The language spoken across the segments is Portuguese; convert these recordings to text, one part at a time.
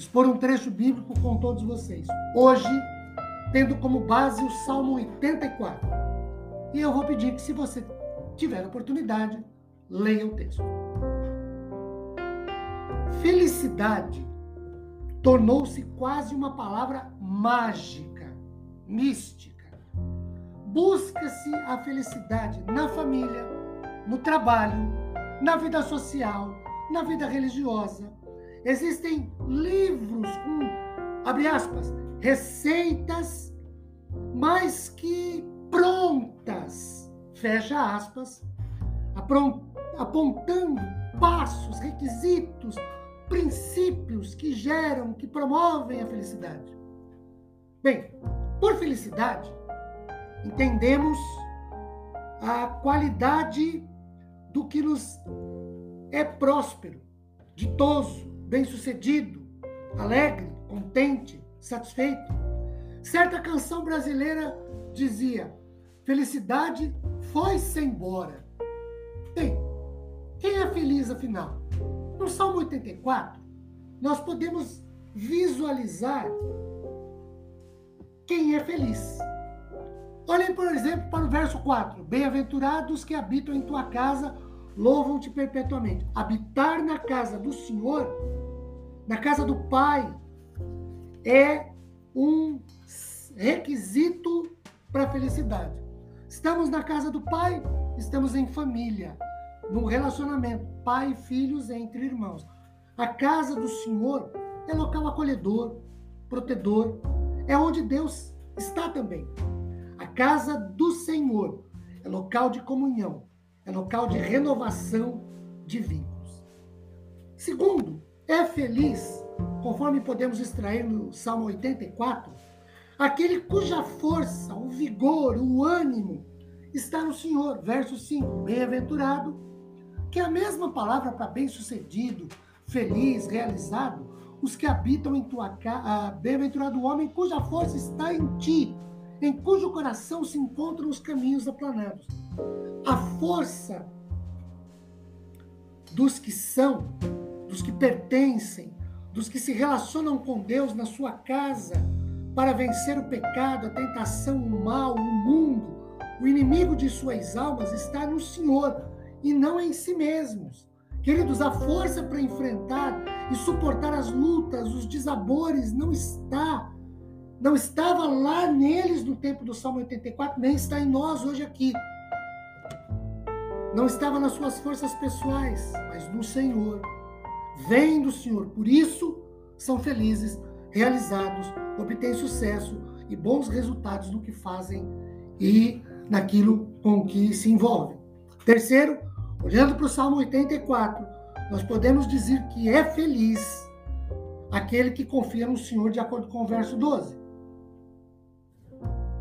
expor um trecho bíblico com todos vocês. Hoje, tendo como base o Salmo 84. E eu vou pedir que, se você tiver oportunidade, leia o texto. Felicidade tornou-se quase uma palavra mágica, mística. Busca-se a felicidade na família, no trabalho, na vida social, na vida religiosa, Existem livros com, abre aspas, receitas mais que prontas, fecha aspas, apontando passos, requisitos, princípios que geram, que promovem a felicidade. Bem, por felicidade, entendemos a qualidade do que nos é próspero, ditoso, bem-sucedido, alegre, contente, satisfeito. Certa canção brasileira dizia: Felicidade foi-se embora. Bem, quem é feliz afinal? No Salmo 84, nós podemos visualizar quem é feliz. Olhem, por exemplo, para o verso 4: Bem-aventurados que habitam em tua casa, louvam-te perpetuamente. Habitar na casa do Senhor na casa do Pai é um requisito para a felicidade. Estamos na casa do Pai, estamos em família, num relacionamento, pai e filhos entre irmãos. A casa do Senhor é local acolhedor, protetor, é onde Deus está também. A casa do Senhor é local de comunhão, é local de renovação de vínculos. Segundo, é feliz, conforme podemos extrair no Salmo 84, aquele cuja força, o vigor, o ânimo está no Senhor. Verso 5: Bem-aventurado, que é a mesma palavra para bem-sucedido, feliz, realizado, os que habitam em tua casa. Bem-aventurado o homem cuja força está em ti, em cujo coração se encontram os caminhos aplanados. A força dos que são dos que pertencem, dos que se relacionam com Deus na sua casa para vencer o pecado, a tentação, o mal, o mundo. O inimigo de suas almas está no Senhor e não em si mesmos. Queridos, a força para enfrentar e suportar as lutas, os desabores, não está. Não estava lá neles no tempo do Salmo 84, nem está em nós hoje aqui. Não estava nas suas forças pessoais, mas no Senhor vêm do Senhor. Por isso, são felizes, realizados, obtêm sucesso e bons resultados no que fazem e naquilo com que se envolvem. Terceiro, olhando para o Salmo 84, nós podemos dizer que é feliz aquele que confia no Senhor, de acordo com o verso 12.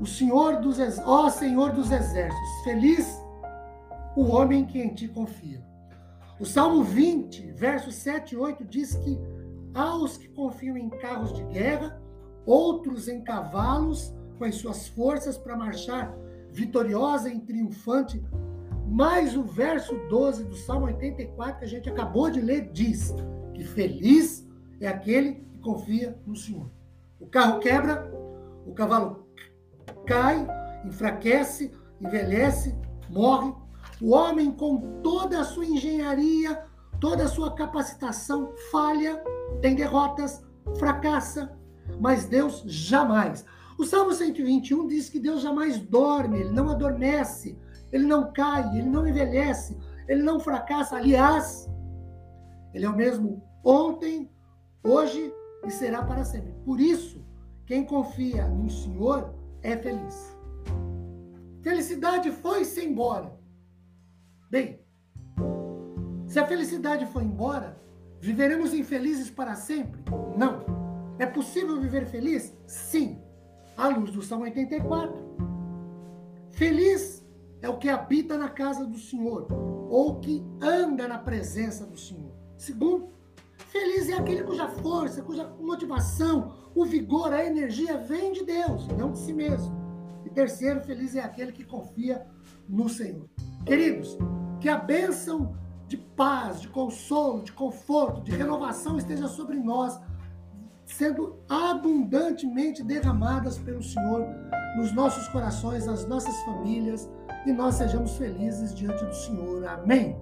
O Senhor dos ó Senhor dos exércitos, feliz o homem que em ti confia. O Salmo 20, versos 7 e 8 diz que aos que confiam em carros de guerra, outros em cavalos com as suas forças para marchar vitoriosa e triunfante. Mas o verso 12 do Salmo 84 que a gente acabou de ler diz que feliz é aquele que confia no Senhor. O carro quebra, o cavalo cai, enfraquece, envelhece, morre, o homem, com toda a sua engenharia, toda a sua capacitação, falha, tem derrotas, fracassa, mas Deus jamais. O Salmo 121 diz que Deus jamais dorme, ele não adormece, ele não cai, ele não envelhece, ele não fracassa. Aliás, ele é o mesmo ontem, hoje e será para sempre. Por isso, quem confia no Senhor é feliz. Felicidade foi-se embora. Bem, se a felicidade foi embora, Viveremos infelizes para sempre? Não. É possível viver feliz? Sim. À luz do Salmo 84. Feliz é o que habita na casa do Senhor, ou que anda na presença do Senhor. Segundo, feliz é aquele cuja força, cuja motivação, o vigor, a energia vem de Deus, não de si mesmo. E terceiro, feliz é aquele que confia no Senhor. Queridos, que a bênção de paz, de consolo, de conforto, de renovação esteja sobre nós, sendo abundantemente derramadas pelo Senhor nos nossos corações, nas nossas famílias, e nós sejamos felizes diante do Senhor. Amém.